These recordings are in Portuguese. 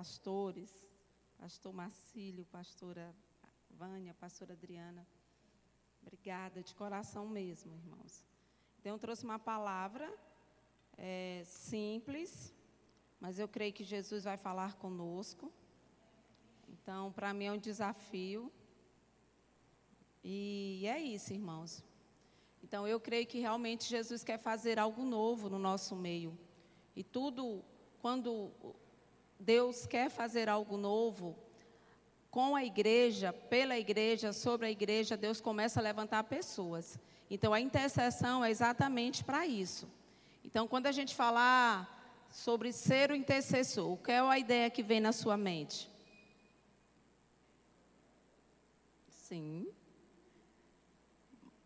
pastores, pastor Marcílio, pastora Vânia, pastora Adriana. Obrigada, de coração mesmo, irmãos. Então, eu trouxe uma palavra é, simples, mas eu creio que Jesus vai falar conosco. Então, para mim é um desafio. E é isso, irmãos. Então, eu creio que realmente Jesus quer fazer algo novo no nosso meio. E tudo, quando Deus quer fazer algo novo, com a igreja, pela igreja, sobre a igreja, Deus começa a levantar pessoas. Então, a intercessão é exatamente para isso. Então, quando a gente falar sobre ser o intercessor, qual é a ideia que vem na sua mente? Sim.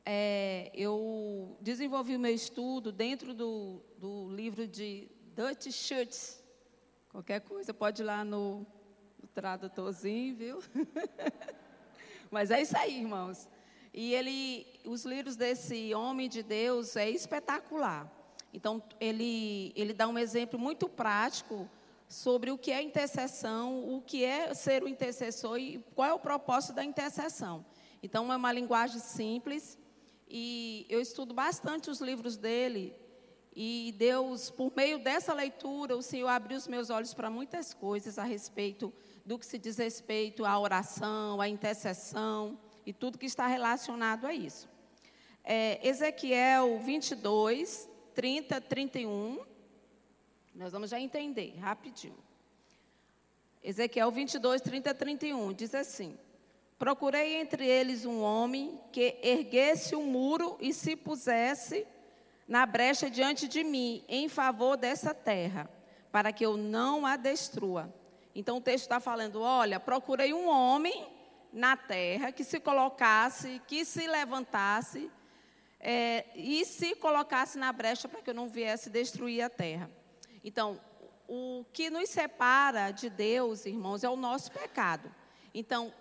É, eu desenvolvi o meu estudo dentro do, do livro de Dutch Schutz. Qualquer coisa pode ir lá no, no tradutorzinho, viu? Mas é isso aí, irmãos. E ele, os livros desse homem de Deus é espetacular. Então ele, ele dá um exemplo muito prático sobre o que é intercessão, o que é ser o intercessor e qual é o propósito da intercessão. Então é uma linguagem simples e eu estudo bastante os livros dele e Deus, por meio dessa leitura, o Senhor abriu os meus olhos para muitas coisas a respeito do que se diz respeito à oração, à intercessão e tudo que está relacionado a isso. É, Ezequiel 22, 30, 31. Nós vamos já entender rapidinho. Ezequiel 22, 30, 31 diz assim: Procurei entre eles um homem que erguesse um muro e se pusesse na brecha diante de mim, em favor dessa terra, para que eu não a destrua. Então o texto está falando: olha, procurei um homem na terra que se colocasse, que se levantasse é, e se colocasse na brecha para que eu não viesse destruir a terra. Então, o que nos separa de Deus, irmãos, é o nosso pecado. Então,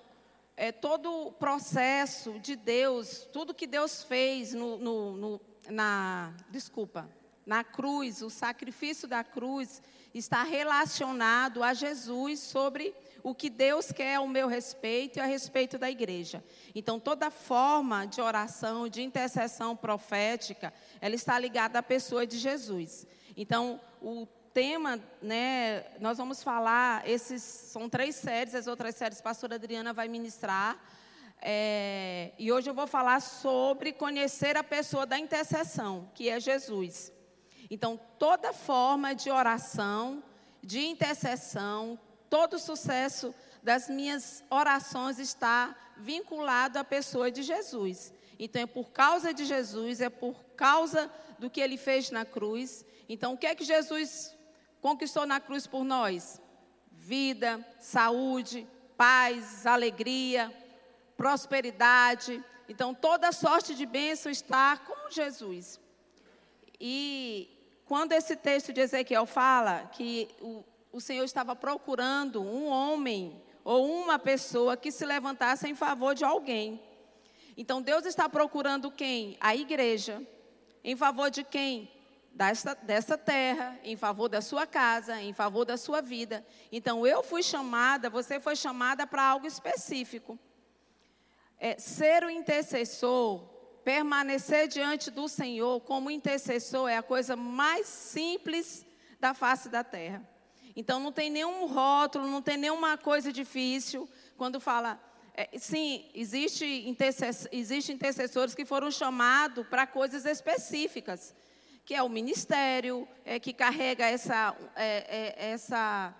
é, todo o processo de Deus, tudo que Deus fez no, no, no, na, desculpa, na cruz, o sacrifício da cruz está relacionado a Jesus sobre o que Deus quer ao meu respeito e a respeito da igreja. Então, toda forma de oração, de intercessão profética, ela está ligada à pessoa de Jesus. Então, o tema, né, nós vamos falar, esses são três séries, as outras séries a pastora Adriana vai ministrar. É, e hoje eu vou falar sobre conhecer a pessoa da intercessão, que é Jesus. Então, toda forma de oração, de intercessão, todo sucesso das minhas orações está vinculado à pessoa de Jesus. Então, é por causa de Jesus, é por causa do que ele fez na cruz. Então, o que é que Jesus conquistou na cruz por nós? Vida, saúde, paz, alegria, prosperidade. Então, toda sorte de bênção está com Jesus. E quando esse texto de Ezequiel fala que o, o Senhor estava procurando um homem ou uma pessoa que se levantasse em favor de alguém. Então, Deus está procurando quem? A igreja. Em favor de quem? desta, dessa terra, em favor da sua casa, em favor da sua vida. Então, eu fui chamada, você foi chamada para algo específico. É, ser o intercessor, permanecer diante do Senhor como intercessor é a coisa mais simples da face da terra. Então, não tem nenhum rótulo, não tem nenhuma coisa difícil. Quando fala, é, sim, existe, intercess, existe intercessores que foram chamados para coisas específicas que é o ministério, é, que carrega essa, é, é, essa,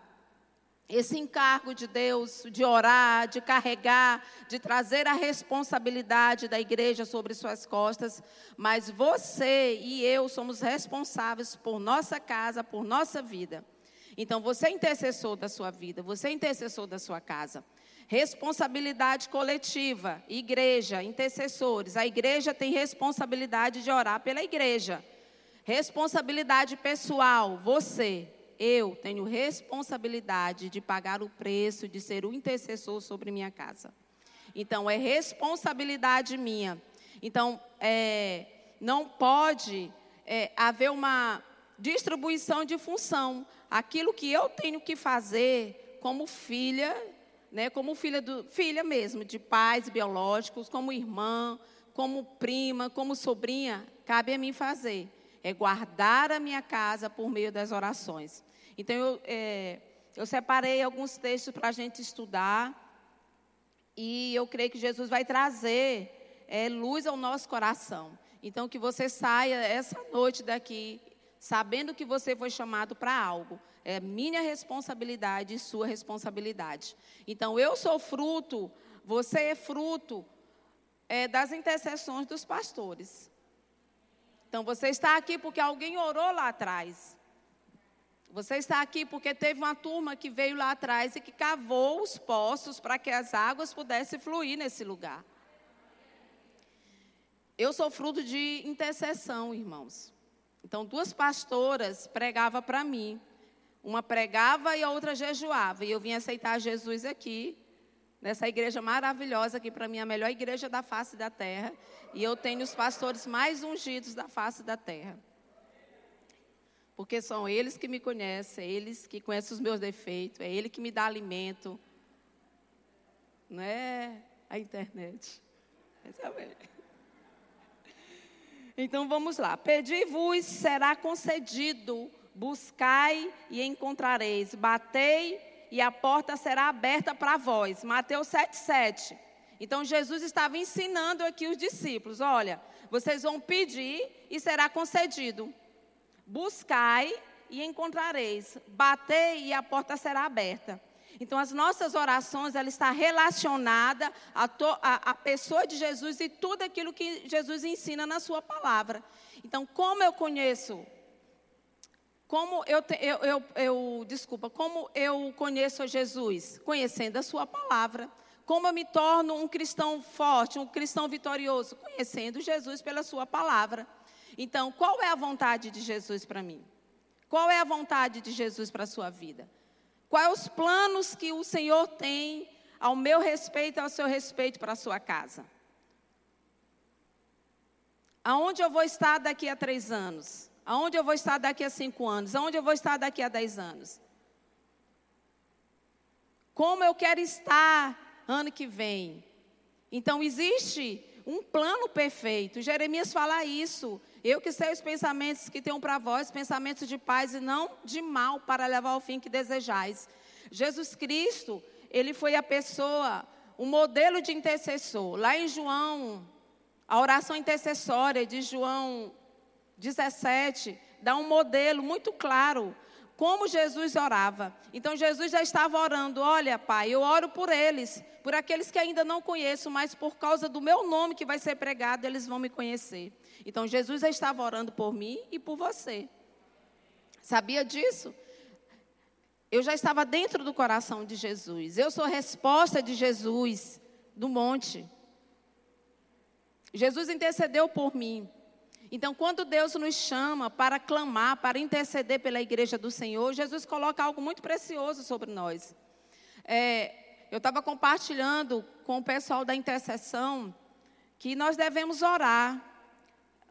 esse encargo de Deus de orar, de carregar, de trazer a responsabilidade da igreja sobre suas costas. Mas você e eu somos responsáveis por nossa casa, por nossa vida. Então você é intercessor da sua vida, você é intercessor da sua casa. Responsabilidade coletiva, igreja, intercessores. A igreja tem responsabilidade de orar pela igreja. Responsabilidade pessoal, você, eu tenho responsabilidade de pagar o preço de ser o intercessor sobre minha casa. Então, é responsabilidade minha. Então, é, não pode é, haver uma distribuição de função. Aquilo que eu tenho que fazer como filha, né, como filha, do, filha mesmo, de pais biológicos, como irmã, como prima, como sobrinha, cabe a mim fazer. É guardar a minha casa por meio das orações. Então, eu, é, eu separei alguns textos para a gente estudar. E eu creio que Jesus vai trazer é, luz ao nosso coração. Então, que você saia essa noite daqui sabendo que você foi chamado para algo. É minha responsabilidade e sua responsabilidade. Então, eu sou fruto, você é fruto é, das intercessões dos pastores. Então, você está aqui porque alguém orou lá atrás. Você está aqui porque teve uma turma que veio lá atrás e que cavou os poços para que as águas pudessem fluir nesse lugar. Eu sou fruto de intercessão, irmãos. Então, duas pastoras pregavam para mim. Uma pregava e a outra jejuava. E eu vim aceitar Jesus aqui, nessa igreja maravilhosa, que para mim a melhor igreja da face da terra. E eu tenho os pastores mais ungidos da face da terra. Porque são eles que me conhecem, é eles que conhecem os meus defeitos, é ele que me dá alimento. Não é a internet. É então vamos lá. Pedi-vos, será concedido. Buscai e encontrareis. Batei e a porta será aberta para vós. Mateus 7,7. Então Jesus estava ensinando aqui os discípulos: olha, vocês vão pedir e será concedido. Buscai e encontrareis. Batei e a porta será aberta. Então, as nossas orações, ela está relacionada à, à pessoa de Jesus e tudo aquilo que Jesus ensina na sua palavra. Então, como eu conheço, como eu, eu, eu, eu desculpa, como eu conheço a Jesus? Conhecendo a sua palavra. Como eu me torno um cristão forte, um cristão vitorioso? Conhecendo Jesus pela sua palavra. Então, qual é a vontade de Jesus para mim? Qual é a vontade de Jesus para a sua vida? Quais os planos que o Senhor tem ao meu respeito e ao seu respeito para a sua casa? Aonde eu vou estar daqui a três anos? Aonde eu vou estar daqui a cinco anos? Aonde eu vou estar daqui a dez anos? Como eu quero estar ano que vem? Então, existe um plano perfeito. Jeremias fala isso. Eu que sei os pensamentos que tenho para vós, pensamentos de paz e não de mal, para levar ao fim que desejais. Jesus Cristo, ele foi a pessoa, o modelo de intercessor. Lá em João, a oração intercessória de João 17, dá um modelo muito claro como Jesus orava. Então Jesus já estava orando: Olha, Pai, eu oro por eles, por aqueles que ainda não conheço, mas por causa do meu nome que vai ser pregado, eles vão me conhecer. Então Jesus já estava orando por mim e por você. Sabia disso? Eu já estava dentro do coração de Jesus. Eu sou resposta de Jesus do monte. Jesus intercedeu por mim. Então, quando Deus nos chama para clamar, para interceder pela igreja do Senhor, Jesus coloca algo muito precioso sobre nós. É, eu estava compartilhando com o pessoal da intercessão que nós devemos orar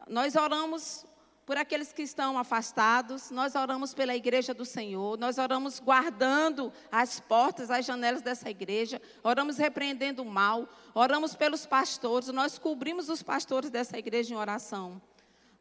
nós oramos por aqueles que estão afastados, nós oramos pela igreja do Senhor, nós oramos guardando as portas, as janelas dessa igreja, oramos repreendendo o mal, oramos pelos pastores, nós cobrimos os pastores dessa igreja em oração.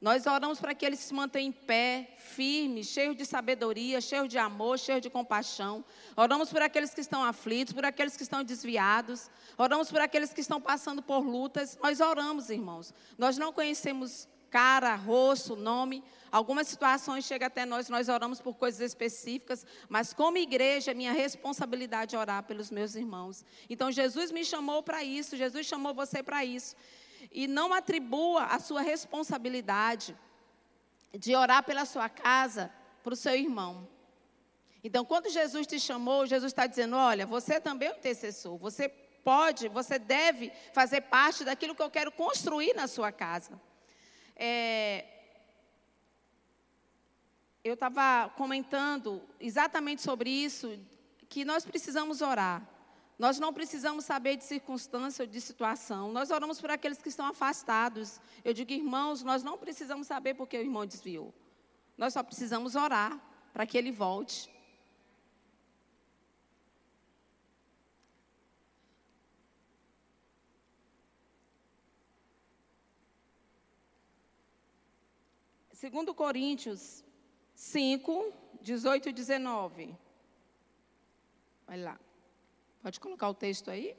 Nós oramos para que eles se mantenham em pé, firmes, cheios de sabedoria, cheios de amor, cheios de compaixão. Oramos por aqueles que estão aflitos, por aqueles que estão desviados. Oramos por aqueles que estão passando por lutas. Nós oramos, irmãos. Nós não conhecemos cara, rosto, nome. Algumas situações chegam até nós, nós oramos por coisas específicas, mas como igreja, é minha responsabilidade é orar pelos meus irmãos. Então Jesus me chamou para isso, Jesus chamou você para isso. E não atribua a sua responsabilidade de orar pela sua casa para o seu irmão. Então, quando Jesus te chamou, Jesus está dizendo: olha, você também é um intercessor, você pode, você deve fazer parte daquilo que eu quero construir na sua casa. É, eu estava comentando exatamente sobre isso, que nós precisamos orar. Nós não precisamos saber de circunstância ou de situação. Nós oramos por aqueles que estão afastados. Eu digo, irmãos, nós não precisamos saber porque o irmão desviou. Nós só precisamos orar para que ele volte. Segundo Coríntios 5, 18 e 19. Vai lá. Pode colocar o texto aí?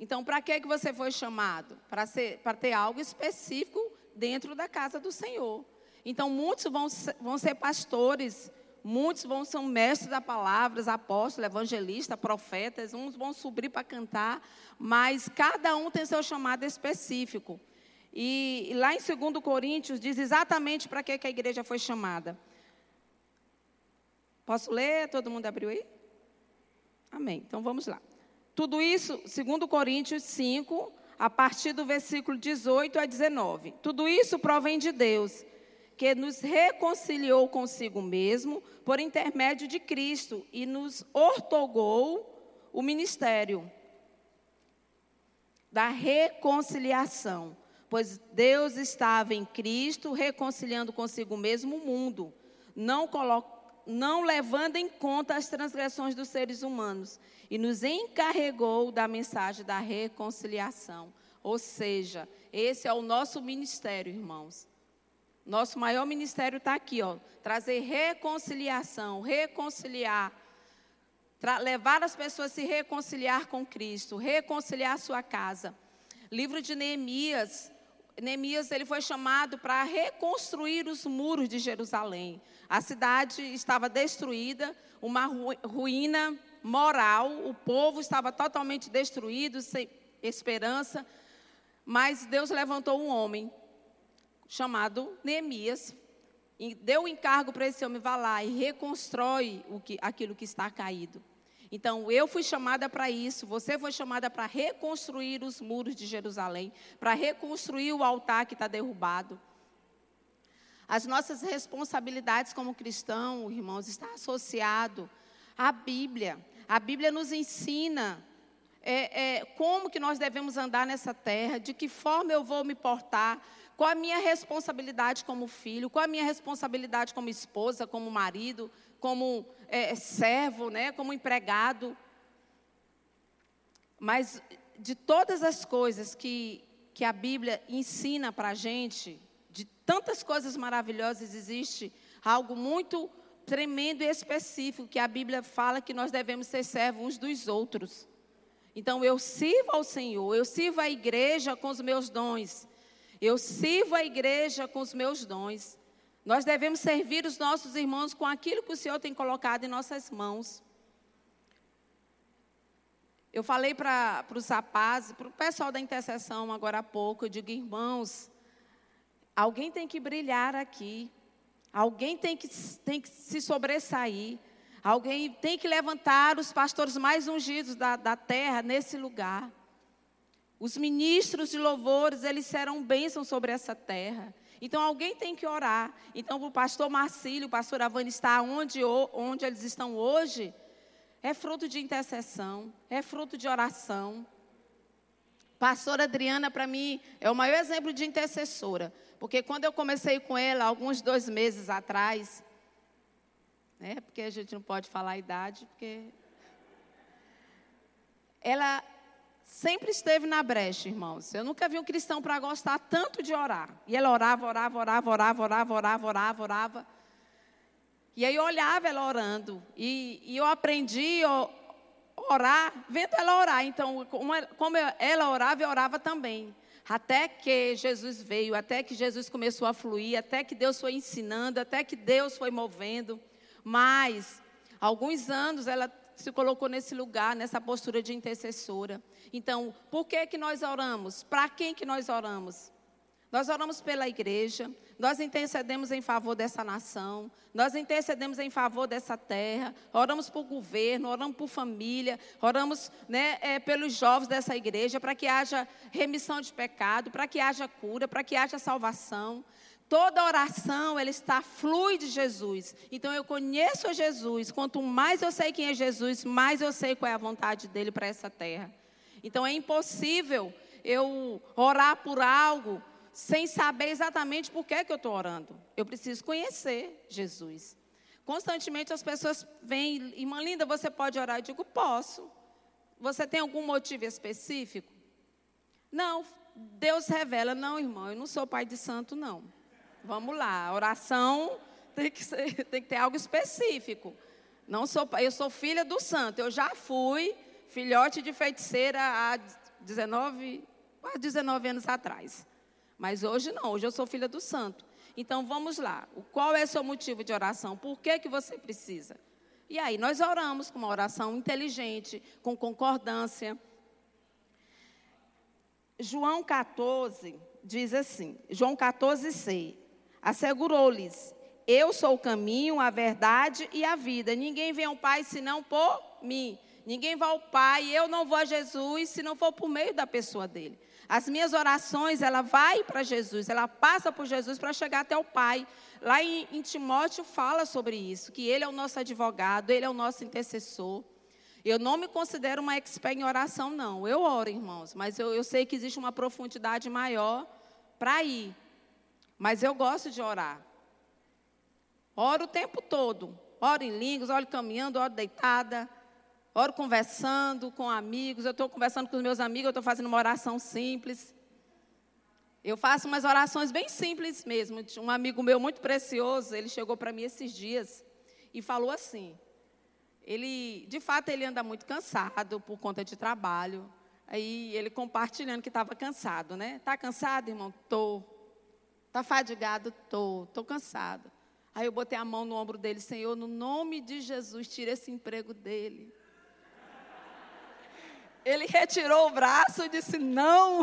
Então, para que, que você foi chamado? Para ter algo específico dentro da casa do Senhor. Então, muitos vão, vão ser pastores, muitos vão ser mestres da palavra, apóstolos, evangelistas, profetas, uns vão subir para cantar, mas cada um tem seu chamado específico. E lá em 2 Coríntios diz exatamente para que, que a igreja foi chamada. Posso ler? Todo mundo abriu aí? Amém. Então vamos lá. Tudo isso, 2 Coríntios 5, a partir do versículo 18 a 19. Tudo isso provém de Deus, que nos reconciliou consigo mesmo por intermédio de Cristo e nos ortogou o ministério da reconciliação, pois Deus estava em Cristo reconciliando consigo mesmo o mundo, não, não levando em conta as transgressões dos seres humanos, e nos encarregou da mensagem da reconciliação. Ou seja, esse é o nosso ministério, irmãos. Nosso maior ministério está aqui, ó, trazer reconciliação, reconciliar, levar as pessoas a se reconciliar com Cristo, reconciliar a sua casa. Livro de Neemias, Neemias ele foi chamado para reconstruir os muros de Jerusalém. A cidade estava destruída, uma ruína moral, o povo estava totalmente destruído, sem esperança, mas Deus levantou um homem chamado Neemias, e deu o encargo para esse homem, vá lá e reconstrói o que, aquilo que está caído. Então, eu fui chamada para isso, você foi chamada para reconstruir os muros de Jerusalém, para reconstruir o altar que está derrubado. As nossas responsabilidades como cristão, irmãos, está associado à Bíblia. A Bíblia nos ensina é, é, como que nós devemos andar nessa terra, de que forma eu vou me portar, qual a minha responsabilidade como filho, qual a minha responsabilidade como esposa, como marido, como é, servo, né, como empregado. Mas de todas as coisas que, que a Bíblia ensina para a gente, de tantas coisas maravilhosas, existe algo muito tremendo e específico que a Bíblia fala que nós devemos ser servos uns dos outros. Então eu sirvo ao Senhor, eu sirvo a igreja com os meus dons, eu sirvo a igreja com os meus dons. Nós devemos servir os nossos irmãos com aquilo que o Senhor tem colocado em nossas mãos. Eu falei para os rapazes, para o pessoal da intercessão agora há pouco, eu digo, irmãos, alguém tem que brilhar aqui. Alguém tem que, tem que se sobressair. Alguém tem que levantar os pastores mais ungidos da, da terra nesse lugar. Os ministros de louvores, eles serão bênçãos sobre essa terra. Então alguém tem que orar. Então o pastor Marcílio, o pastor Avani está onde, onde eles estão hoje, é fruto de intercessão, é fruto de oração. Pastora Adriana, para mim, é o maior exemplo de intercessora. Porque quando eu comecei com ela, alguns dois meses atrás, né, porque a gente não pode falar a idade, porque. Ela sempre esteve na brecha, irmãos. Eu nunca vi um cristão para gostar tanto de orar. E ela orava, orava, orava, orava, orava, orava, orava, orava. E aí eu olhava ela orando. E, e eu aprendi a orar, vendo ela orar. Então, como ela orava, eu orava também. Até que Jesus veio, até que Jesus começou a fluir, até que Deus foi ensinando, até que Deus foi movendo. Mas, alguns anos ela se colocou nesse lugar, nessa postura de intercessora. Então, por que que nós oramos? Para quem que nós oramos? Nós oramos pela igreja, nós intercedemos em favor dessa nação, nós intercedemos em favor dessa terra, oramos por governo, oramos por família, oramos né, é, pelos jovens dessa igreja, para que haja remissão de pecado, para que haja cura, para que haja salvação. Toda oração, ela está flui de Jesus. Então eu conheço Jesus. Quanto mais eu sei quem é Jesus, mais eu sei qual é a vontade dele para essa terra. Então é impossível eu orar por algo sem saber exatamente por que, que eu estou orando. Eu preciso conhecer Jesus. Constantemente as pessoas vêm, irmã linda, você pode orar? Eu digo, posso. Você tem algum motivo específico? Não, Deus revela, não, irmão, eu não sou pai de santo, não. Vamos lá, oração tem que, ser, tem que ter algo específico. Não sou, eu sou filha do santo. Eu já fui filhote de feiticeira há 19, quase 19 anos atrás. Mas hoje não, hoje eu sou filha do santo. Então vamos lá. Qual é o seu motivo de oração? Por que, que você precisa? E aí nós oramos com uma oração inteligente, com concordância. João 14 diz assim, João 14, 6, assegurou-lhes, eu sou o caminho, a verdade e a vida. Ninguém vem ao Pai senão por mim. Ninguém vai ao Pai, eu não vou a Jesus se não for por meio da pessoa dele. As minhas orações, ela vai para Jesus, ela passa por Jesus para chegar até o Pai. Lá em, em, Timóteo fala sobre isso, que ele é o nosso advogado, ele é o nosso intercessor. Eu não me considero uma expert em oração, não. Eu oro, irmãos, mas eu, eu sei que existe uma profundidade maior para ir. Mas eu gosto de orar. Oro o tempo todo. Oro em línguas, oro caminhando, oro deitada, oro conversando com amigos. Eu estou conversando com os meus amigos, eu estou fazendo uma oração simples. Eu faço umas orações bem simples mesmo. Um amigo meu muito precioso, ele chegou para mim esses dias e falou assim: ele, de fato, ele anda muito cansado por conta de trabalho. Aí ele compartilhando que estava cansado, né? Tá cansado, irmão? Tô. Tá fadigado? Tô. Tô cansado. Aí eu botei a mão no ombro dele, Senhor, no nome de Jesus, tira esse emprego dele. Ele retirou o braço e disse: Não.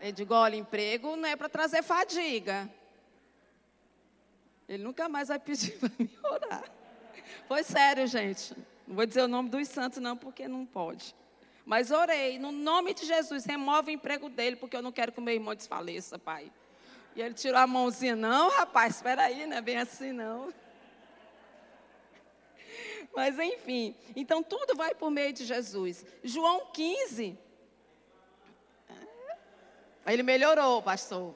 Eu digo: Olha, emprego não é para trazer fadiga. Ele nunca mais vai pedir para me orar. Foi sério, gente. Não vou dizer o nome dos santos, não, porque não pode. Mas orei, no nome de Jesus, remove o emprego dele, porque eu não quero que o meu irmão desfaleça, pai. E ele tirou a mãozinha, não, rapaz, espera aí, não é bem assim, não. Mas enfim, então tudo vai por meio de Jesus. João 15. Ele melhorou, pastor.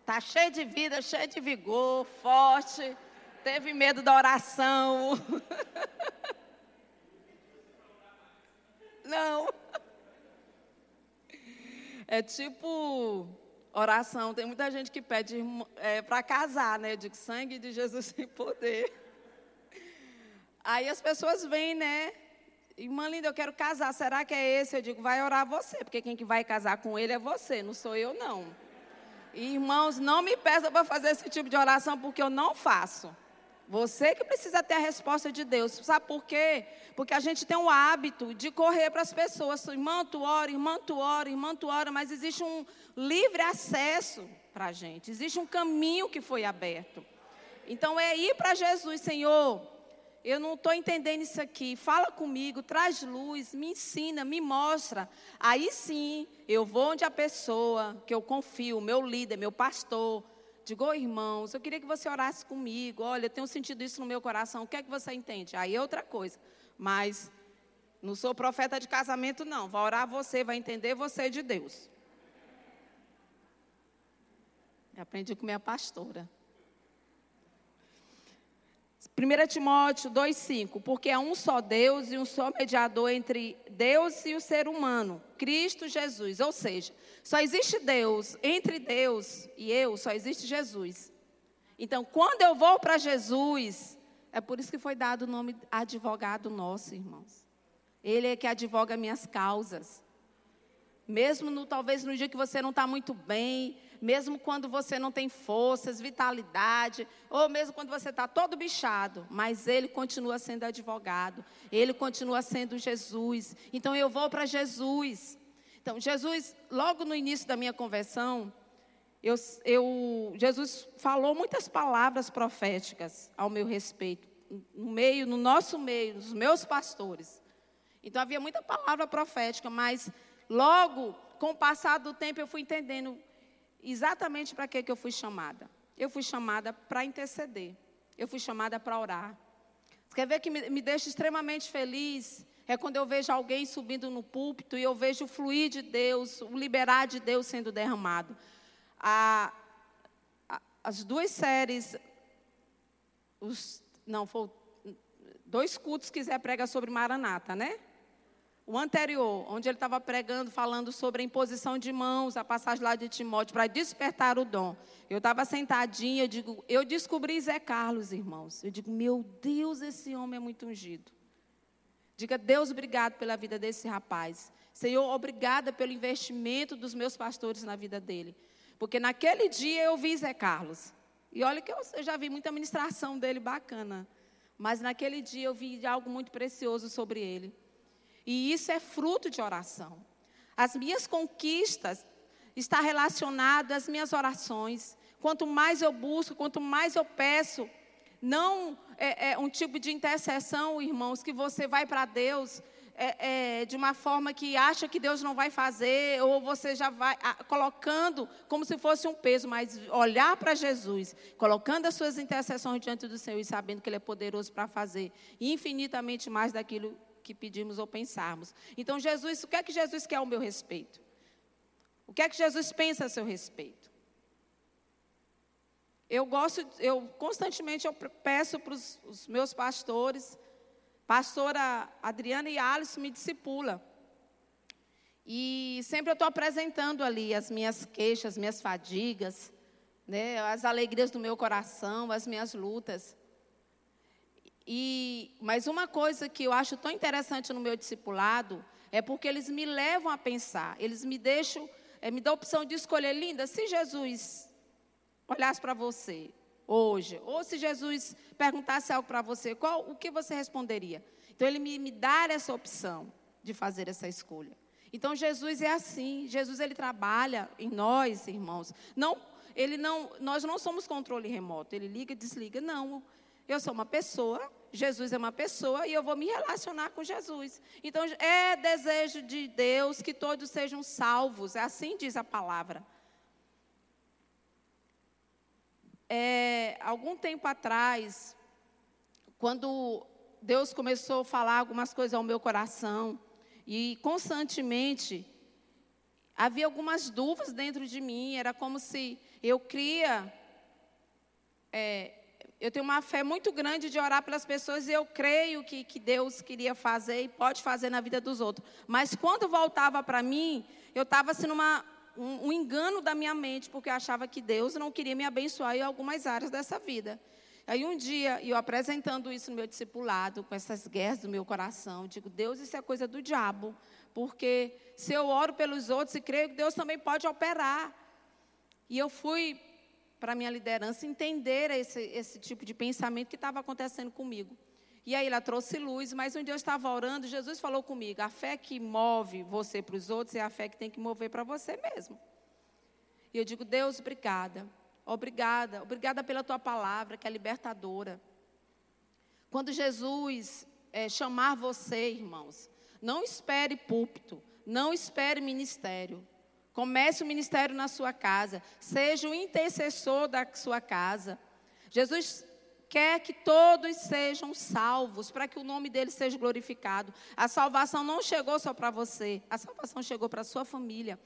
Está cheio de vida, cheio de vigor, forte. Teve medo da oração. Não. É tipo oração. Tem muita gente que pede é, para casar, né? Digo, sangue de Jesus sem poder. Aí as pessoas vêm, né? Irmã linda, eu quero casar. Será que é esse? Eu digo, vai orar você, porque quem que vai casar com ele é você, não sou eu, não. Irmãos, não me peça para fazer esse tipo de oração, porque eu não faço. Você que precisa ter a resposta de Deus. Sabe por quê? Porque a gente tem o hábito de correr para as pessoas. Irmã, tu ora, irmã, tu ora, irmã, tu ora, mas existe um livre acesso para a gente. Existe um caminho que foi aberto. Então é ir para Jesus, Senhor. Eu não estou entendendo isso aqui. Fala comigo, traz luz, me ensina, me mostra. Aí sim, eu vou onde a pessoa que eu confio, meu líder, meu pastor, Digo, oh, irmãos, eu queria que você orasse comigo. Olha, eu tenho sentido isso no meu coração. O que é que você entende? Aí é outra coisa. Mas não sou profeta de casamento, não. Vai orar você, vai entender você de Deus. Eu aprendi com minha pastora. 1 Timóteo 2,5: Porque há um só Deus e um só mediador entre Deus e o ser humano, Cristo Jesus. Ou seja, só existe Deus, entre Deus e eu, só existe Jesus. Então, quando eu vou para Jesus, é por isso que foi dado o nome advogado nosso, irmãos. Ele é que advoga minhas causas. Mesmo no, talvez no dia que você não está muito bem, mesmo quando você não tem forças, vitalidade, ou mesmo quando você está todo bichado, mas Ele continua sendo advogado, Ele continua sendo Jesus. Então eu vou para Jesus. Então, Jesus, logo no início da minha conversão, eu, eu, Jesus falou muitas palavras proféticas ao meu respeito, no meio, no nosso meio, nos meus pastores. Então havia muita palavra profética, mas logo, com o passar do tempo, eu fui entendendo exatamente para que, que eu fui chamada. Eu fui chamada para interceder. Eu fui chamada para orar. Você quer ver que me, me deixa extremamente feliz? É quando eu vejo alguém subindo no púlpito e eu vejo o fluir de Deus, o liberar de Deus sendo derramado. A, a, as duas séries, os, não, foi dois cultos que Zé prega sobre Maranata, né? o anterior, onde ele estava pregando, falando sobre a imposição de mãos, a passagem lá de Timóteo, para despertar o dom. Eu estava sentadinha, eu digo, eu descobri Zé Carlos, irmãos. Eu digo, meu Deus, esse homem é muito ungido. Diga, Deus, obrigado pela vida desse rapaz. Senhor, obrigada pelo investimento dos meus pastores na vida dele. Porque naquele dia eu vi Zé Carlos. E olha que eu já vi muita ministração dele bacana. Mas naquele dia eu vi algo muito precioso sobre ele. E isso é fruto de oração. As minhas conquistas estão relacionadas às minhas orações. Quanto mais eu busco, quanto mais eu peço, não é, é um tipo de intercessão, irmãos, que você vai para Deus é, é, de uma forma que acha que Deus não vai fazer, ou você já vai a, colocando como se fosse um peso, mas olhar para Jesus, colocando as suas intercessões diante do Senhor e sabendo que Ele é poderoso para fazer infinitamente mais daquilo que pedimos ou pensarmos. Então, Jesus, o que é que Jesus quer ao meu respeito? O que é que Jesus pensa a seu respeito? Eu gosto, eu constantemente eu peço para os meus pastores, pastora Adriana e Alice me discipula. E sempre eu estou apresentando ali as minhas queixas, minhas fadigas, né, as alegrias do meu coração, as minhas lutas. E, mas uma coisa que eu acho tão interessante no meu discipulado é porque eles me levam a pensar, eles me deixam, é, me dão a opção de escolher, linda, se Jesus olhasse para você hoje, ou se Jesus perguntasse algo para você, qual, o que você responderia? Então ele me, me dá essa opção de fazer essa escolha. Então Jesus é assim, Jesus ele trabalha em nós, irmãos. Não, ele não, nós não somos controle remoto, ele liga e desliga, não. Eu sou uma pessoa, Jesus é uma pessoa e eu vou me relacionar com Jesus. Então, é desejo de Deus que todos sejam salvos, é assim diz a palavra. É, algum tempo atrás, quando Deus começou a falar algumas coisas ao meu coração, e constantemente havia algumas dúvidas dentro de mim, era como se eu cria. É, eu tenho uma fé muito grande de orar pelas pessoas e eu creio que, que Deus queria fazer e pode fazer na vida dos outros. Mas quando voltava para mim, eu estava assim numa, um, um, engano da minha mente, porque eu achava que Deus não queria me abençoar em algumas áreas dessa vida. Aí um dia, eu apresentando isso no meu discipulado, com essas guerras do meu coração, digo, Deus, isso é coisa do diabo. Porque se eu oro pelos outros e creio que Deus também pode operar. E eu fui para a minha liderança entender esse, esse tipo de pensamento que estava acontecendo comigo. E aí ela trouxe luz, mas um dia eu estava orando, Jesus falou comigo: a fé que move você para os outros é a fé que tem que mover para você mesmo. E eu digo: Deus, obrigada. Obrigada, obrigada pela tua palavra que é libertadora. Quando Jesus é, chamar você, irmãos, não espere púlpito, não espere ministério. Comece o ministério na sua casa. Seja o intercessor da sua casa. Jesus quer que todos sejam salvos, para que o nome dele seja glorificado. A salvação não chegou só para você, a salvação chegou para a sua família.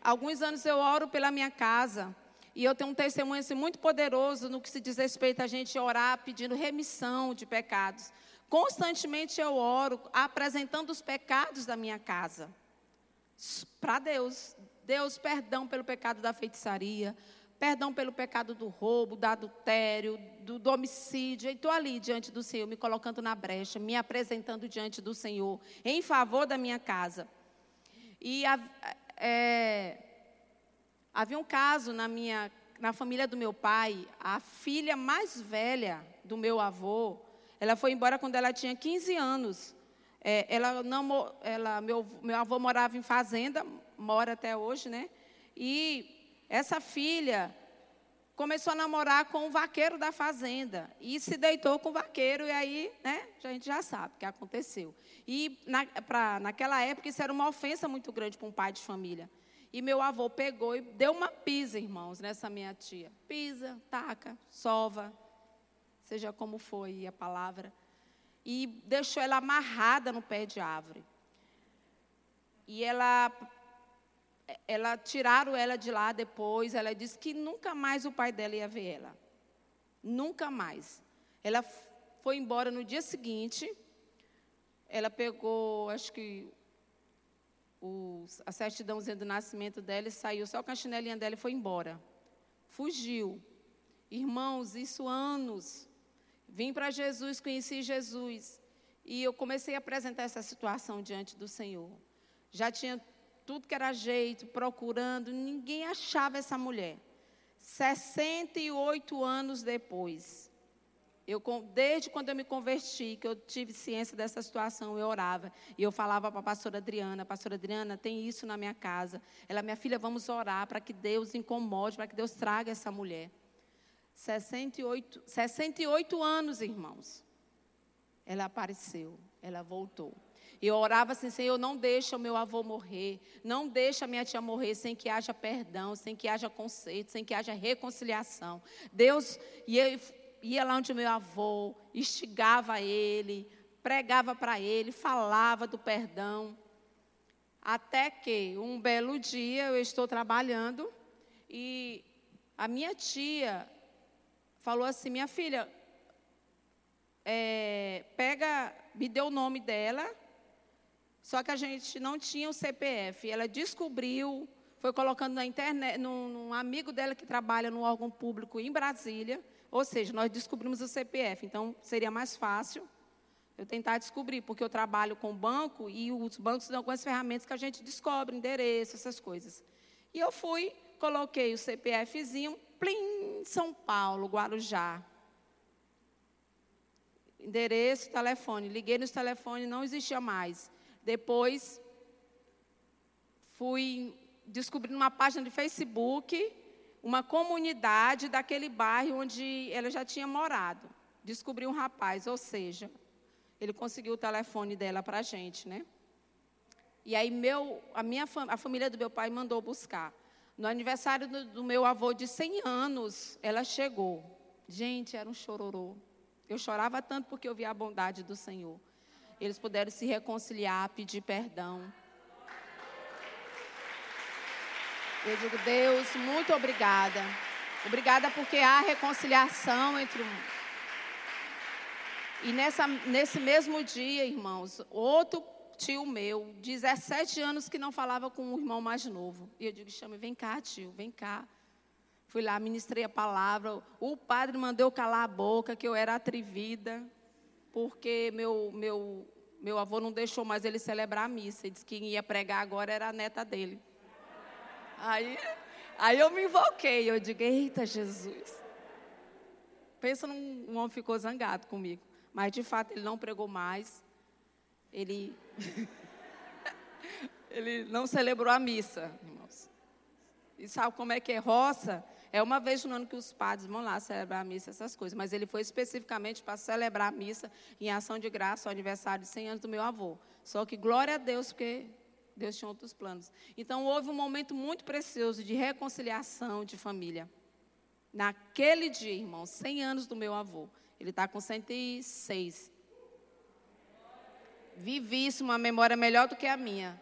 Alguns anos eu oro pela minha casa. E eu tenho um testemunho assim, muito poderoso no que se diz respeito a gente orar pedindo remissão de pecados. Constantemente eu oro apresentando os pecados da minha casa para Deus. Deus, perdão pelo pecado da feitiçaria, perdão pelo pecado do roubo, do adultério, do, do homicídio. estou ali diante do Senhor, me colocando na brecha, me apresentando diante do Senhor, em favor da minha casa. E é, havia um caso na minha, na família do meu pai, a filha mais velha do meu avô, ela foi embora quando ela tinha 15 anos. É, ela não, ela, meu, meu avô morava em fazenda, mora até hoje, né? E essa filha começou a namorar com o vaqueiro da fazenda e se deitou com o vaqueiro e aí, né? A gente já sabe o que aconteceu. E na, pra, naquela época isso era uma ofensa muito grande para um pai de família. E meu avô pegou e deu uma pisa, irmãos, nessa minha tia. Pisa, taca, sova, seja como foi a palavra e deixou ela amarrada no pé de árvore. E ela, ela tiraram ela de lá depois. Ela disse que nunca mais o pai dela ia ver ela. Nunca mais. Ela foi embora no dia seguinte. ela pegou, acho que o, a certidãozinha do nascimento dela e saiu só com a chinelinha dela e foi embora. Fugiu. Irmãos, isso anos. Vim para Jesus, conheci Jesus. E eu comecei a apresentar essa situação diante do Senhor. Já tinha tudo que era jeito, procurando, ninguém achava essa mulher. 68 anos depois, eu, desde quando eu me converti, que eu tive ciência dessa situação, eu orava. E eu falava para a pastora Adriana, pastora Adriana, tem isso na minha casa. Ela, minha filha, vamos orar para que Deus incomode, para que Deus traga essa mulher. 68, 68 anos, irmãos. Ela apareceu, ela voltou. E eu orava assim, Senhor, não deixa o meu avô morrer, não deixa a minha tia morrer sem que haja perdão, sem que haja conceito, sem que haja reconciliação. Deus, e eu ia lá onde meu avô, instigava ele, pregava para ele, falava do perdão. Até que um belo dia eu estou trabalhando e a minha tia falou assim: minha filha, é, pega, me deu o nome dela, só que a gente não tinha o CPF. Ela descobriu, foi colocando na internet, num, num amigo dela que trabalha no órgão público em Brasília. Ou seja, nós descobrimos o CPF, então seria mais fácil eu tentar descobrir, porque eu trabalho com banco e os bancos têm algumas ferramentas que a gente descobre, endereço, essas coisas. E eu fui, coloquei o CPFzinho, plim, São Paulo, Guarujá. Endereço, telefone. Liguei nos telefones, não existia mais. Depois, fui descobrindo uma página de Facebook uma comunidade daquele bairro onde ela já tinha morado. Descobriu um rapaz, ou seja, ele conseguiu o telefone dela para a gente, né? E aí meu, a minha a família do meu pai mandou buscar. No aniversário do, do meu avô de 100 anos, ela chegou. Gente, era um chororô. Eu chorava tanto porque eu via a bondade do Senhor. Eles puderam se reconciliar, pedir perdão. Eu digo, Deus, muito obrigada. Obrigada porque há reconciliação entre um. E nessa, nesse mesmo dia, irmãos, outro tio meu, 17 anos que não falava com o irmão mais novo. E eu digo, chame, vem cá, tio, vem cá. Fui lá, ministrei a palavra. O padre mandou calar a boca, que eu era atrevida, porque meu, meu, meu avô não deixou mais ele celebrar a missa. Ele disse que ia pregar agora, era a neta dele. Aí, aí eu me invoquei, eu digo, eita Jesus. Pensa num um homem ficou zangado comigo. Mas de fato ele não pregou mais. Ele, ele não celebrou a missa, irmãos. E sabe como é que é roça? É uma vez no ano que os padres vão lá celebrar a missa, essas coisas. Mas ele foi especificamente para celebrar a missa em ação de graça, ao aniversário de 100 anos do meu avô. Só que glória a Deus, porque Deus tinha outros planos. Então houve um momento muito precioso de reconciliação de família. Naquele dia, irmão, 100 anos do meu avô. Ele está com 106. Vivi isso, uma memória melhor do que a minha.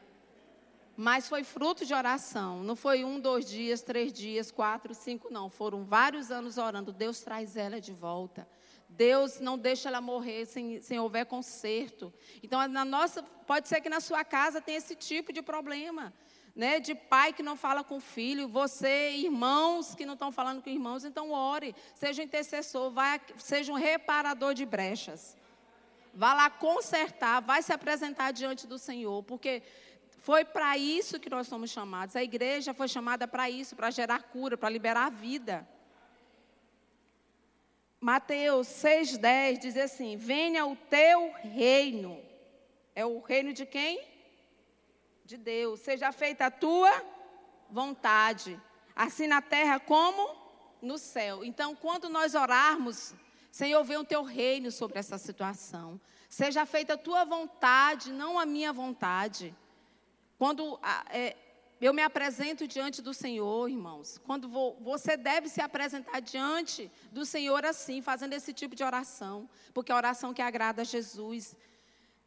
Mas foi fruto de oração. Não foi um, dois dias, três dias, quatro, cinco, não. Foram vários anos orando. Deus traz ela de volta. Deus não deixa ela morrer sem, sem houver conserto. Então, na nossa, pode ser que na sua casa tenha esse tipo de problema. Né, de pai que não fala com filho, você, irmãos que não estão falando com irmãos, então ore, seja um intercessor, vai, seja um reparador de brechas. Vá lá consertar, vai se apresentar diante do Senhor, porque foi para isso que nós somos chamados. A igreja foi chamada para isso, para gerar cura, para liberar vida. Mateus 6,10 diz assim: Venha o teu reino. É o reino de quem? De Deus. Seja feita a tua vontade, assim na terra como no céu. Então, quando nós orarmos, Senhor, venha o teu reino sobre essa situação. Seja feita a tua vontade, não a minha vontade. Quando é, eu me apresento diante do Senhor, irmãos. Quando vou, você deve se apresentar diante do Senhor assim, fazendo esse tipo de oração, porque é a oração que agrada a Jesus.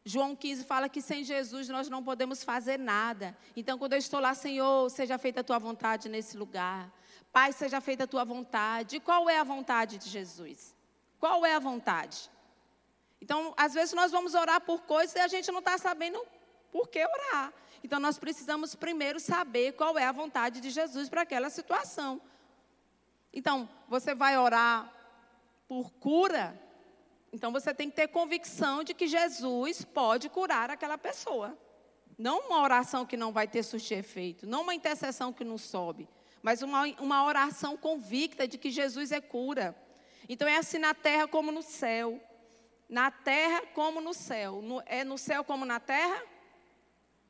João 15 fala que sem Jesus nós não podemos fazer nada. Então, quando eu estou lá, Senhor, seja feita a tua vontade nesse lugar. Pai, seja feita a tua vontade. E qual é a vontade de Jesus? Qual é a vontade? Então, às vezes nós vamos orar por coisas e a gente não está sabendo por que orar. Então, nós precisamos primeiro saber qual é a vontade de Jesus para aquela situação. Então, você vai orar por cura, então você tem que ter convicção de que Jesus pode curar aquela pessoa. Não uma oração que não vai ter susto efeito, não uma intercessão que não sobe, mas uma, uma oração convicta de que Jesus é cura. Então é assim na terra como no céu. Na terra como no céu. No, é no céu como na terra?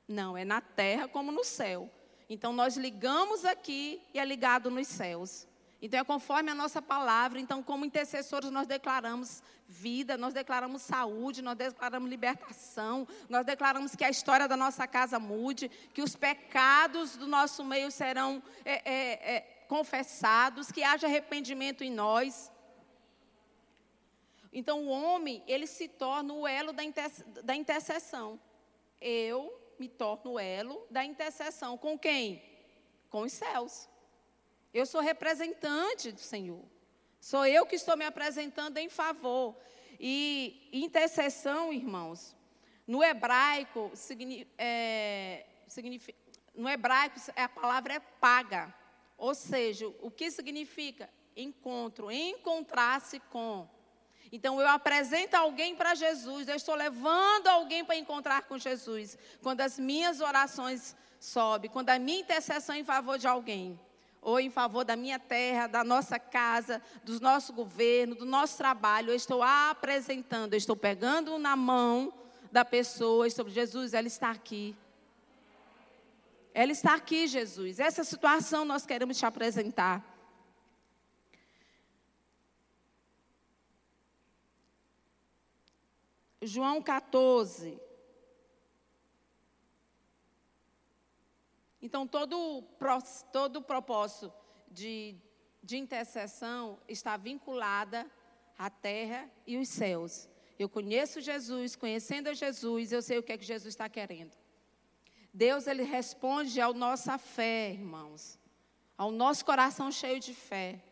Não, é na terra como no céu. Então nós ligamos aqui e é ligado nos céus. Então é conforme a nossa palavra. Então, como intercessores, nós declaramos vida, nós declaramos saúde, nós declaramos libertação, nós declaramos que a história da nossa casa mude, que os pecados do nosso meio serão é, é, é, confessados, que haja arrependimento em nós. Então, o homem, ele se torna o elo da, da intercessão. Eu me torno elo da intercessão. Com quem? Com os céus. Eu sou representante do Senhor. Sou eu que estou me apresentando em favor. E intercessão, irmãos, no hebraico, é, no hebraico a palavra é paga. Ou seja, o que significa? Encontro, encontrar-se com. Então eu apresento alguém para Jesus, eu estou levando alguém para encontrar com Jesus. Quando as minhas orações sobem, quando a minha intercessão é em favor de alguém ou em favor da minha terra, da nossa casa, do nosso governo, do nosso trabalho. Eu estou apresentando, eu estou pegando na mão da pessoa, estou, Jesus, ela está aqui. Ela está aqui, Jesus. Essa situação nós queremos te apresentar. João 14, Então, todo, todo propósito de, de intercessão está vinculada à terra e os céus. Eu conheço Jesus, conhecendo a Jesus, eu sei o que é que Jesus está querendo. Deus, ele responde à nossa fé, irmãos, ao nosso coração cheio de fé.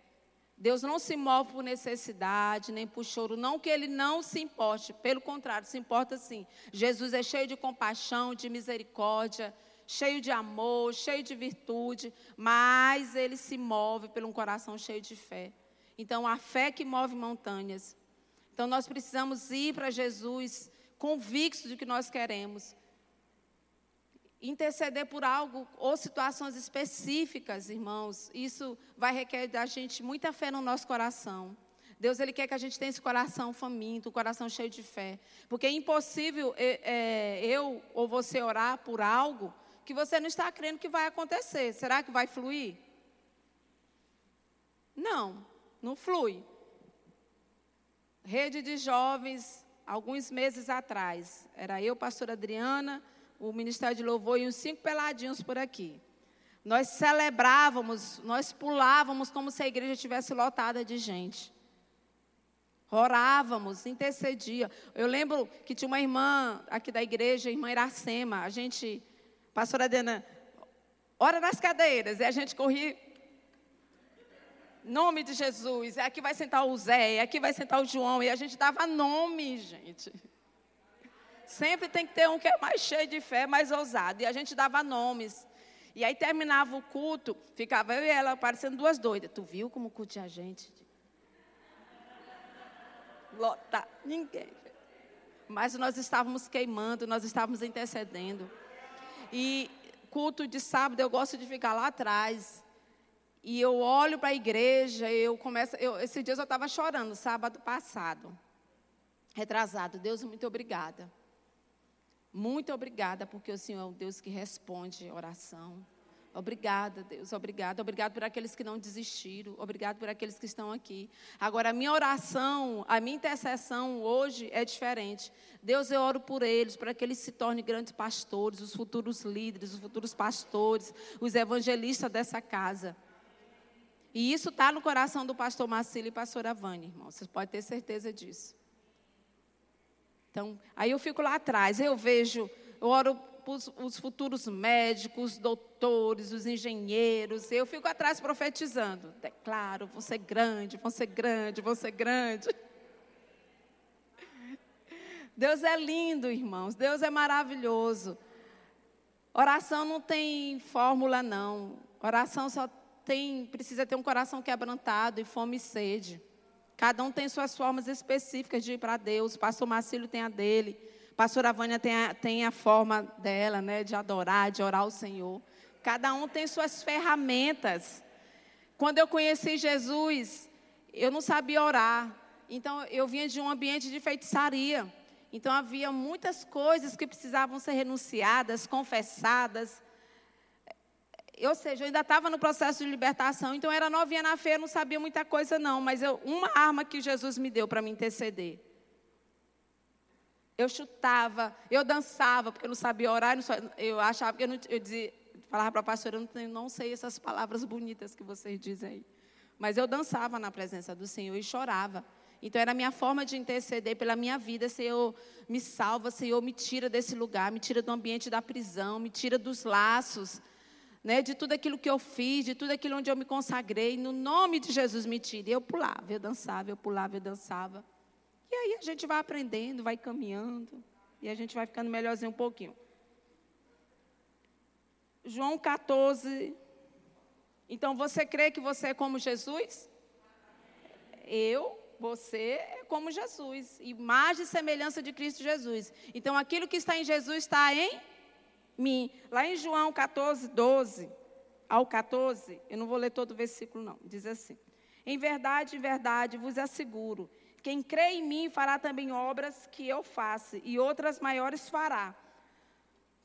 Deus não se move por necessidade, nem por choro, não que ele não se importe, pelo contrário, se importa sim. Jesus é cheio de compaixão, de misericórdia, cheio de amor, cheio de virtude, mas ele se move por um coração cheio de fé. Então, a fé que move montanhas. Então, nós precisamos ir para Jesus convictos de que nós queremos. Interceder por algo ou situações específicas, irmãos, isso vai requerer da gente muita fé no nosso coração. Deus ele quer que a gente tenha esse coração faminto, um coração cheio de fé. Porque é impossível é, é, eu ou você orar por algo que você não está crendo que vai acontecer. Será que vai fluir? Não, não flui. Rede de jovens, alguns meses atrás, era eu, pastora Adriana, o Ministério de Louvor e uns cinco peladinhos por aqui. Nós celebrávamos, nós pulávamos como se a igreja estivesse lotada de gente. Orávamos, intercedia. Eu lembro que tinha uma irmã aqui da igreja, irmã Iracema. A gente Pastora Adena, ora nas cadeiras. E a gente corria. Nome de Jesus. É aqui vai sentar o Zé, é aqui vai sentar o João. E a gente dava nome, gente. Sempre tem que ter um que é mais cheio de fé, mais ousado. E a gente dava nomes. E aí terminava o culto, ficava eu e ela parecendo duas doidas. Tu viu como curte a gente? Lota, ninguém. Mas nós estávamos queimando, nós estávamos intercedendo. E culto de sábado eu gosto de ficar lá atrás. E eu olho para a igreja, eu começo. Eu, esses dias eu estava chorando, sábado passado. Retrasado. Deus, muito obrigada. Muito obrigada, porque o Senhor é um Deus que responde oração. Obrigada, Deus, obrigada. Obrigado por aqueles que não desistiram. Obrigado por aqueles que estão aqui. Agora, a minha oração, a minha intercessão hoje é diferente. Deus, eu oro por eles, para que eles se tornem grandes pastores, os futuros líderes, os futuros pastores, os evangelistas dessa casa. E isso está no coração do pastor Marcelo e pastora Vânia, irmão. Vocês podem ter certeza disso. Então, aí eu fico lá atrás, eu vejo, eu oro os, os futuros médicos, doutores, os engenheiros. Eu fico atrás profetizando. Declaro, vou ser grande, vou ser grande, vou ser grande. Deus é lindo, irmãos. Deus é maravilhoso. Oração não tem fórmula, não. Oração só tem, precisa ter um coração quebrantado e fome e sede. Cada um tem suas formas específicas de ir para Deus. Pastor Marcílio tem a dele. Pastora Vânia tem a, tem a forma dela, né, de adorar, de orar ao Senhor. Cada um tem suas ferramentas. Quando eu conheci Jesus, eu não sabia orar. Então, eu vinha de um ambiente de feitiçaria. Então, havia muitas coisas que precisavam ser renunciadas, confessadas. Ou seja, eu ainda estava no processo de libertação, então era novinha na eu não sabia muita coisa não, mas eu, uma arma que Jesus me deu para me interceder. Eu chutava, eu dançava, porque eu não sabia orar, eu achava que eu não, eu dizia, falava para a pastora, eu não, não sei essas palavras bonitas que vocês dizem aí. Mas eu dançava na presença do Senhor e chorava. Então era a minha forma de interceder pela minha vida, Senhor, me salva, Senhor, me tira desse lugar, me tira do ambiente da prisão, me tira dos laços né, de tudo aquilo que eu fiz, de tudo aquilo onde eu me consagrei, no nome de Jesus me tire. Eu pulava, eu dançava, eu pulava, eu dançava. E aí a gente vai aprendendo, vai caminhando, e a gente vai ficando melhorzinho um pouquinho. João 14. Então você crê que você é como Jesus? Eu, você é como Jesus, imagem e semelhança de Cristo Jesus. Então aquilo que está em Jesus está em mim. Lá em João 14, 12 ao 14, eu não vou ler todo o versículo, não. Diz assim: Em verdade, em verdade vos asseguro: quem crê em mim fará também obras que eu faço, e outras maiores fará.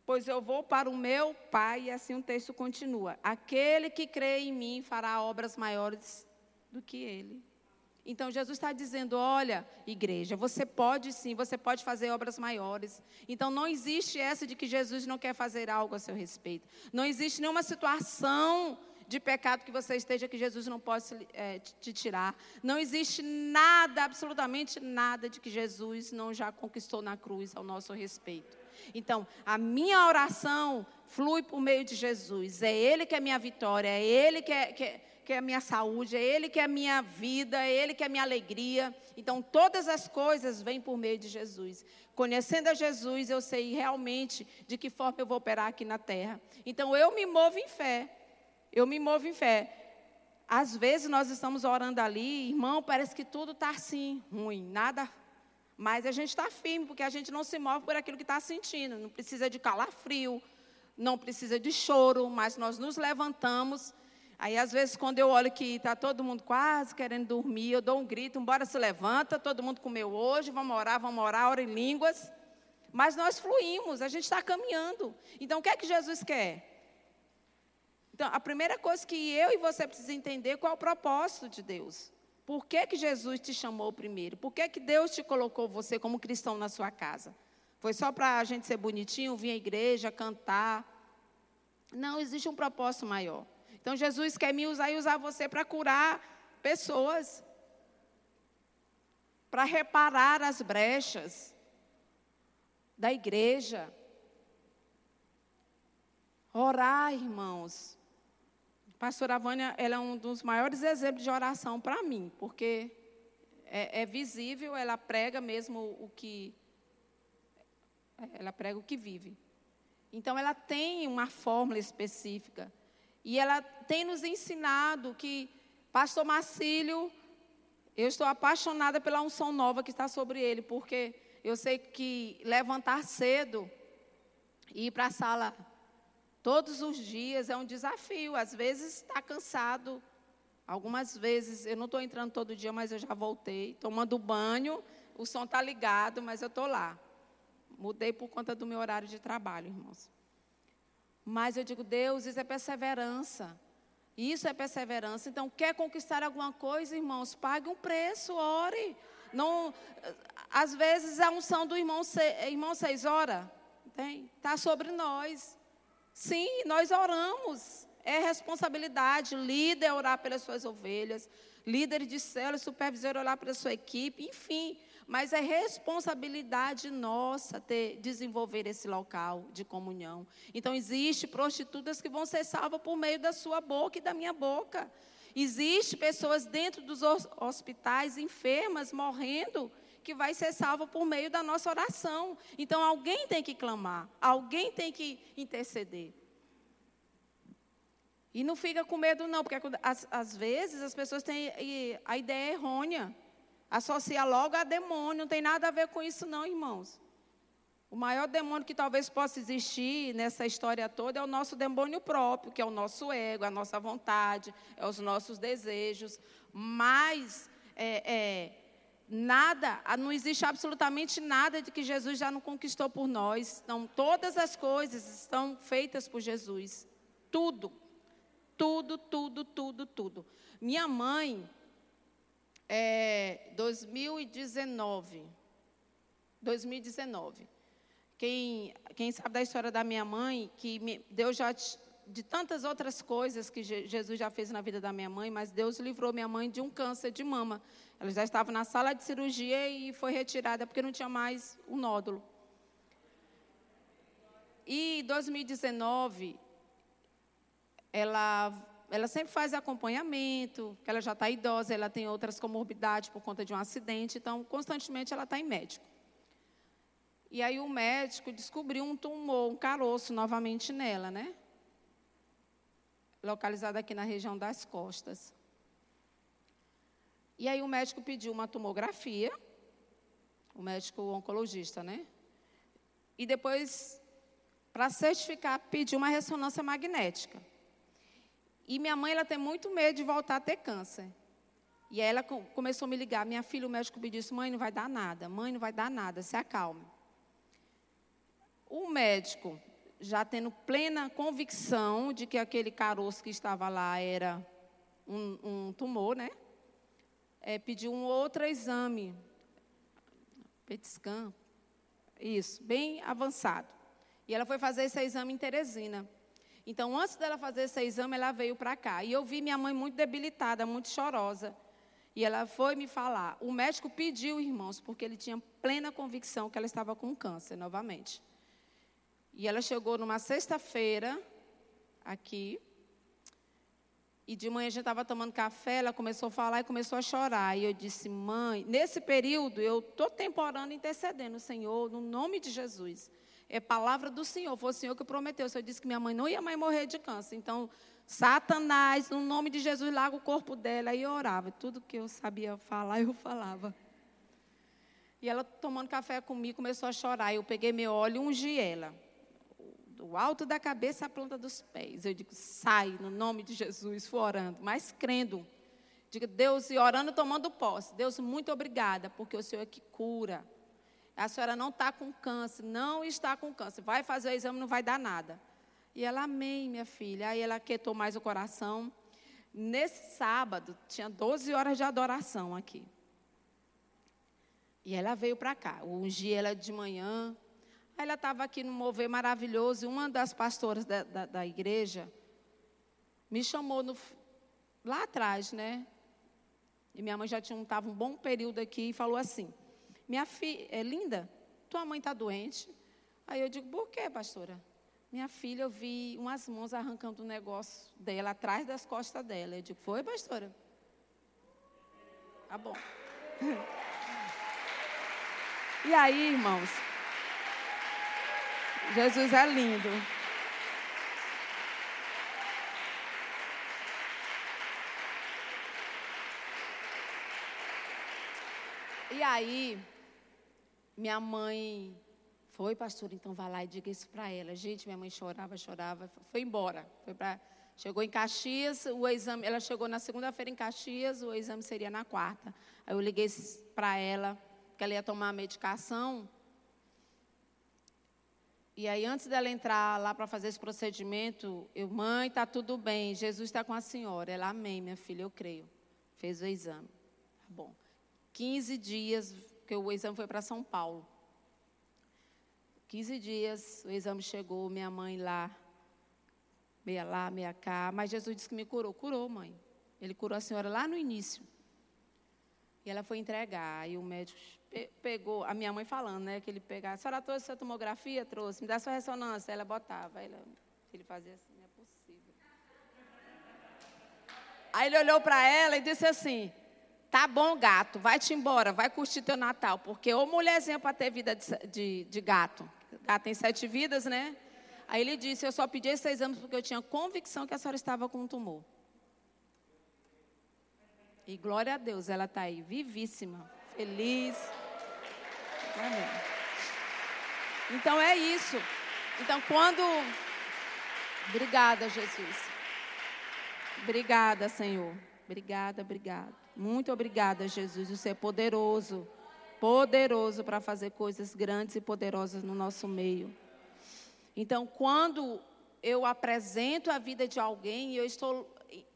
Pois eu vou para o meu Pai, e assim o texto continua: Aquele que crê em mim fará obras maiores do que ele. Então Jesus está dizendo: olha, igreja, você pode sim, você pode fazer obras maiores. Então não existe essa de que Jesus não quer fazer algo a seu respeito. Não existe nenhuma situação de pecado que você esteja que Jesus não possa é, te tirar. Não existe nada, absolutamente nada, de que Jesus não já conquistou na cruz ao nosso respeito. Então, a minha oração flui por meio de Jesus. É Ele que é minha vitória, é Ele que é, que é que é a minha saúde, é Ele que é a minha vida, é Ele que é a minha alegria. Então, todas as coisas vêm por meio de Jesus. Conhecendo a Jesus, eu sei realmente de que forma eu vou operar aqui na terra. Então, eu me movo em fé. Eu me movo em fé. Às vezes nós estamos orando ali, irmão, parece que tudo está assim, ruim, nada. Mas a gente está firme, porque a gente não se move por aquilo que está sentindo. Não precisa de calafrio, não precisa de choro, mas nós nos levantamos Aí, às vezes, quando eu olho que está todo mundo quase querendo dormir, eu dou um grito, embora se levanta, todo mundo comeu hoje, vamos orar, vamos orar, ora em línguas. Mas nós fluímos, a gente está caminhando. Então, o que é que Jesus quer? Então, a primeira coisa que eu e você precisamos entender qual é o propósito de Deus. Por que, que Jesus te chamou primeiro? Por que, que Deus te colocou você como cristão na sua casa? Foi só para a gente ser bonitinho, vir à igreja, cantar? Não, existe um propósito maior. Então Jesus quer me usar e usar você para curar pessoas, para reparar as brechas da igreja. Orar, irmãos. Pastora Vânia, ela é um dos maiores exemplos de oração para mim, porque é, é, visível, ela prega mesmo o que. Ela prega o que vive. Então, ela tem uma fórmula específica. E ela tem nos ensinado que, Pastor Marcílio, eu estou apaixonada pela unção nova que está sobre ele, porque eu sei que levantar cedo e ir para a sala todos os dias é um desafio. Às vezes está cansado, algumas vezes, eu não estou entrando todo dia, mas eu já voltei, tomando banho, o som está ligado, mas eu estou lá. Mudei por conta do meu horário de trabalho, irmãos. Mas eu digo, Deus, isso é perseverança. Isso é perseverança. Então, quer conquistar alguma coisa, irmãos? Pague um preço, ore. Não, às vezes a unção do irmão, irmão seis horas, tem? Está sobre nós. Sim, nós oramos. É responsabilidade. Líder orar pelas suas ovelhas. Líder de célula, supervisor orar pela sua equipe. Enfim, mas é responsabilidade nossa ter, desenvolver esse local de comunhão. Então, existe prostitutas que vão ser salvas por meio da sua boca e da minha boca. Existe pessoas dentro dos hospitais enfermas, morrendo, que vai ser salva por meio da nossa oração. Então alguém tem que clamar, alguém tem que interceder. E não fica com medo, não, porque às, às vezes as pessoas têm a ideia errônea. Associa logo a demônio, não tem nada a ver com isso, não, irmãos. O maior demônio que talvez possa existir nessa história toda é o nosso demônio próprio, que é o nosso ego, a nossa vontade, é os nossos desejos. Mas é, é, nada, não existe absolutamente nada de que Jesus já não conquistou por nós. Então, todas as coisas estão feitas por Jesus. Tudo. Tudo, tudo, tudo, tudo. Minha mãe, é, 2019. 2019. Quem, quem sabe da história da minha mãe, que me, Deus já, de tantas outras coisas que Jesus já fez na vida da minha mãe, mas Deus livrou minha mãe de um câncer de mama. Ela já estava na sala de cirurgia e foi retirada porque não tinha mais o nódulo. E em 2019, ela, ela sempre faz acompanhamento, que ela já está idosa, ela tem outras comorbidades por conta de um acidente, então constantemente ela está em médico. E aí o médico descobriu um tumor, um caroço novamente nela, né? Localizado aqui na região das costas. E aí o médico pediu uma tomografia, o médico oncologista, né? E depois, para certificar, pediu uma ressonância magnética. E minha mãe, ela tem muito medo de voltar a ter câncer. E ela começou a me ligar. Minha filha, o médico me disse, mãe, não vai dar nada. Mãe, não vai dar nada, se acalme. O médico, já tendo plena convicção de que aquele caroço que estava lá era um, um tumor, né? É, pediu um outro exame, PET scan, isso, bem avançado. E ela foi fazer esse exame em Teresina. Então, antes dela fazer esse exame, ela veio para cá. E eu vi minha mãe muito debilitada, muito chorosa. E ela foi me falar. O médico pediu, irmãos, porque ele tinha plena convicção que ela estava com câncer novamente. E ela chegou numa sexta-feira aqui. E de manhã a gente estava tomando café, ela começou a falar e começou a chorar. E eu disse, mãe, nesse período eu estou temporando, intercedendo, Senhor, no nome de Jesus. É palavra do Senhor, foi o Senhor que prometeu. O Senhor disse que minha mãe não ia mais morrer de câncer. Então, Satanás, no nome de Jesus, larga o corpo dela. E eu orava. Tudo que eu sabia falar, eu falava. E ela tomando café comigo, começou a chorar. Eu peguei meu óleo e ungi ela do alto da cabeça à planta dos pés. Eu digo, sai no nome de Jesus, for orando, mas crendo. Diga, Deus, e orando, tomando posse. Deus, muito obrigada, porque o Senhor é que cura. A senhora não está com câncer, não está com câncer. Vai fazer o exame, não vai dar nada. E ela, amém, minha filha. Aí ela quietou mais o coração. Nesse sábado, tinha 12 horas de adoração aqui. E ela veio para cá. Eu ungi ela de manhã, Aí ela estava aqui no mover maravilhoso e uma das pastoras da, da, da igreja me chamou no, lá atrás, né? E minha mãe já estava um bom período aqui e falou assim: Minha filha, é linda, tua mãe está doente. Aí eu digo: Por quê, pastora? Minha filha, eu vi umas mãos arrancando um negócio dela atrás das costas dela. Eu digo: Foi, pastora? Tá bom. e aí, irmãos, Jesus é lindo. E aí, minha mãe foi, pastor, então vá lá e diga isso para ela. Gente, minha mãe chorava, chorava, foi embora. Foi para chegou em Caxias, o exame, ela chegou na segunda-feira em Caxias, o exame seria na quarta. Aí eu liguei para ela que ela ia tomar a medicação. E aí, antes dela entrar lá para fazer esse procedimento, eu, mãe, está tudo bem, Jesus está com a senhora. Ela, amém, minha filha, eu creio. Fez o exame. Tá bom. 15 dias, que o exame foi para São Paulo. 15 dias, o exame chegou, minha mãe lá, meia lá, meia cá. Mas Jesus disse que me curou. Curou, mãe. Ele curou a senhora lá no início. E ela foi entregar. Aí o médico pegou, a minha mãe falando, né? Que ele pegava, a senhora trouxe sua tomografia? Trouxe, me dá sua ressonância. Ela botava, ela, ele fazia assim, não é possível. Aí ele olhou para ela e disse assim, Tá bom, gato, vai-te embora, vai curtir teu Natal, porque ô mulherzinha para ter vida de, de, de gato. Gato tem sete vidas, né? Aí ele disse: Eu só pedi esses exames porque eu tinha convicção que a senhora estava com um tumor. E glória a Deus, ela está aí, vivíssima, feliz. Amém. Então é isso. Então quando. Obrigada, Jesus. Obrigada, Senhor. Obrigada, obrigada. Muito obrigada, Jesus. Você é poderoso. Poderoso para fazer coisas grandes e poderosas no nosso meio. Então, quando eu apresento a vida de alguém, eu estou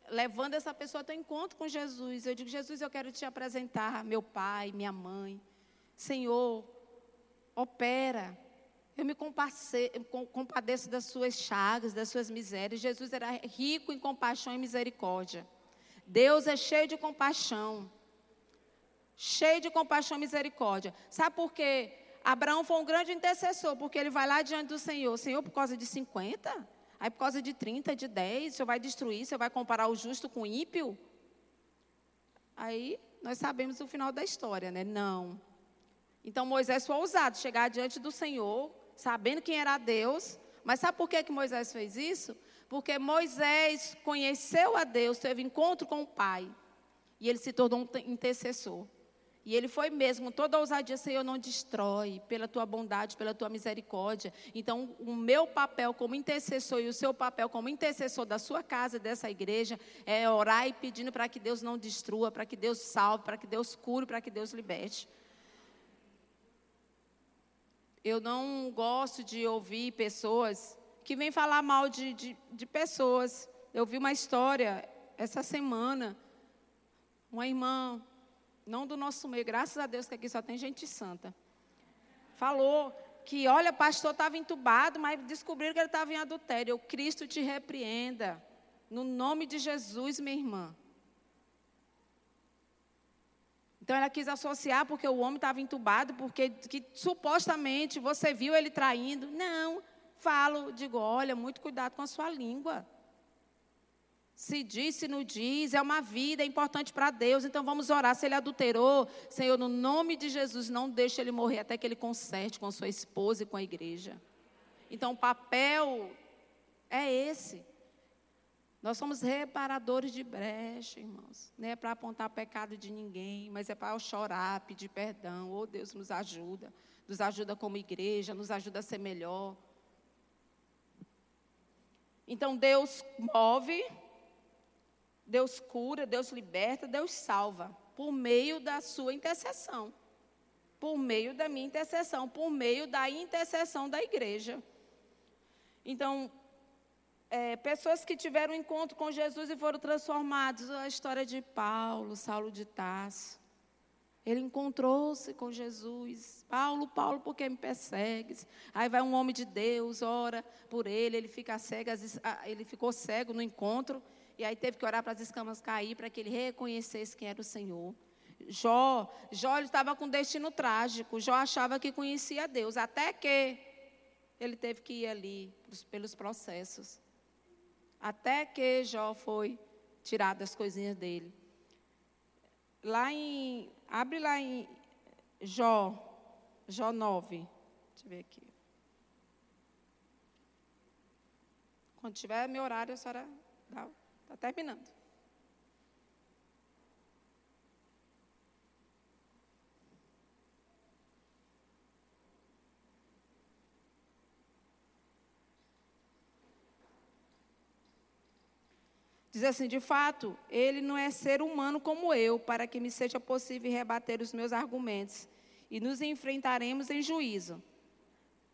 levando essa pessoa ao encontro com Jesus. Eu digo, Jesus, eu quero te apresentar meu pai, minha mãe. Senhor, opera. Eu me compadeço das suas chagas, das suas misérias. Jesus era rico em compaixão e misericórdia. Deus é cheio de compaixão. Cheio de compaixão e misericórdia. Sabe por quê? Abraão foi um grande intercessor, porque ele vai lá diante do Senhor. Senhor, por causa de 50? Aí por causa de 30, de 10, o Senhor vai destruir, você vai comparar o justo com o ímpio? Aí nós sabemos o final da história, né? Não. Então Moisés foi ousado, chegar diante do Senhor, sabendo quem era Deus. Mas sabe por que, que Moisés fez isso? Porque Moisés conheceu a Deus, teve encontro com o Pai. E ele se tornou um intercessor. E ele foi mesmo, toda ousadia, Senhor, não destrói, pela tua bondade, pela tua misericórdia. Então, o meu papel como intercessor e o seu papel como intercessor da sua casa, dessa igreja, é orar e pedindo para que Deus não destrua, para que Deus salve, para que Deus cure, para que Deus liberte. Eu não gosto de ouvir pessoas que vêm falar mal de, de, de pessoas. Eu vi uma história essa semana, uma irmã não do nosso meio, graças a Deus que aqui só tem gente santa. Falou que, olha, pastor estava entubado, mas descobriram que ele estava em adultério. O Cristo te repreenda. No nome de Jesus, minha irmã. Então ela quis associar porque o homem estava entubado, porque que, supostamente você viu ele traindo. Não, falo, digo, olha, muito cuidado com a sua língua. Se diz, se não diz, é uma vida, é importante para Deus. Então vamos orar. Se ele adulterou, Senhor, no nome de Jesus, não deixe ele morrer até que ele conserte com sua esposa e com a igreja. Então o papel é esse. Nós somos reparadores de brecha, irmãos. Não é para apontar pecado de ninguém, mas é para chorar, pedir perdão. Oh, Deus nos ajuda. Nos ajuda como igreja, nos ajuda a ser melhor. Então Deus move Deus cura, Deus liberta, Deus salva, por meio da sua intercessão, por meio da minha intercessão, por meio da intercessão da igreja. Então, é, pessoas que tiveram um encontro com Jesus e foram transformados, a história de Paulo, Saulo de Tarso. Ele encontrou-se com Jesus. Paulo, Paulo, por que me persegues? Aí vai um homem de Deus, ora por ele, ele fica cego, ele ficou cego no encontro e aí teve que orar para as escamas cair, para que ele reconhecesse quem era o Senhor. Jó, Jó estava com destino trágico. Jó achava que conhecia Deus, até que ele teve que ir ali pelos processos. Até que Jó foi tirado das coisinhas dele. Lá em. Abre lá em Jó, Jó 9. Deixa eu ver aqui. Quando tiver meu horário, a senhora. Está terminando. Diz assim: de fato, ele não é ser humano como eu, para que me seja possível rebater os meus argumentos, e nos enfrentaremos em juízo.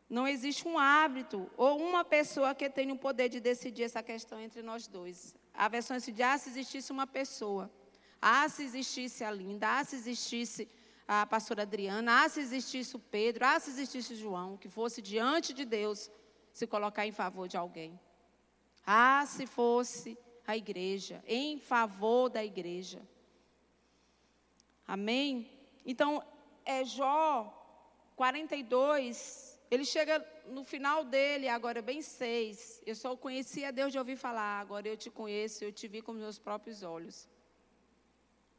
Não existe um hábito ou uma pessoa que tenha o poder de decidir essa questão entre nós dois. A versão de ah, se existisse uma pessoa. Ah, se existisse a Linda. Ah, se existisse a pastora Adriana. Ah, se existisse o Pedro. Ah, se existisse o João. Que fosse diante de Deus se colocar em favor de alguém. Ah, se fosse a igreja, em favor da igreja. Amém? Então, é Jó 42, ele chega no final dele, agora bem seis, eu só conhecia Deus de ouvir falar, agora eu te conheço, eu te vi com meus próprios olhos.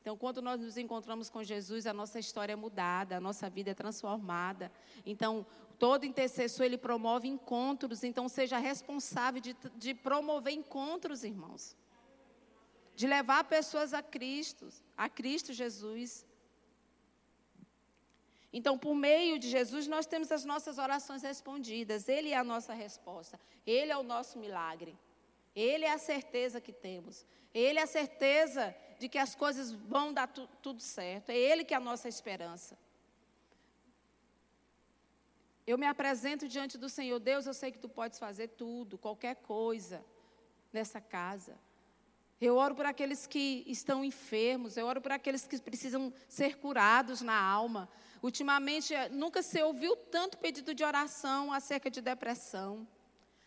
Então, quando nós nos encontramos com Jesus, a nossa história é mudada, a nossa vida é transformada. Então, todo intercessor, ele promove encontros. Então, seja responsável de, de promover encontros, irmãos. De levar pessoas a Cristo, a Cristo Jesus. Então, por meio de Jesus, nós temos as nossas orações respondidas. Ele é a nossa resposta. Ele é o nosso milagre. Ele é a certeza que temos. Ele é a certeza de que as coisas vão dar tu, tudo certo. É Ele que é a nossa esperança. Eu me apresento diante do Senhor. Deus, eu sei que tu podes fazer tudo, qualquer coisa nessa casa. Eu oro por aqueles que estão enfermos, eu oro por aqueles que precisam ser curados na alma. Ultimamente, nunca se ouviu tanto pedido de oração acerca de depressão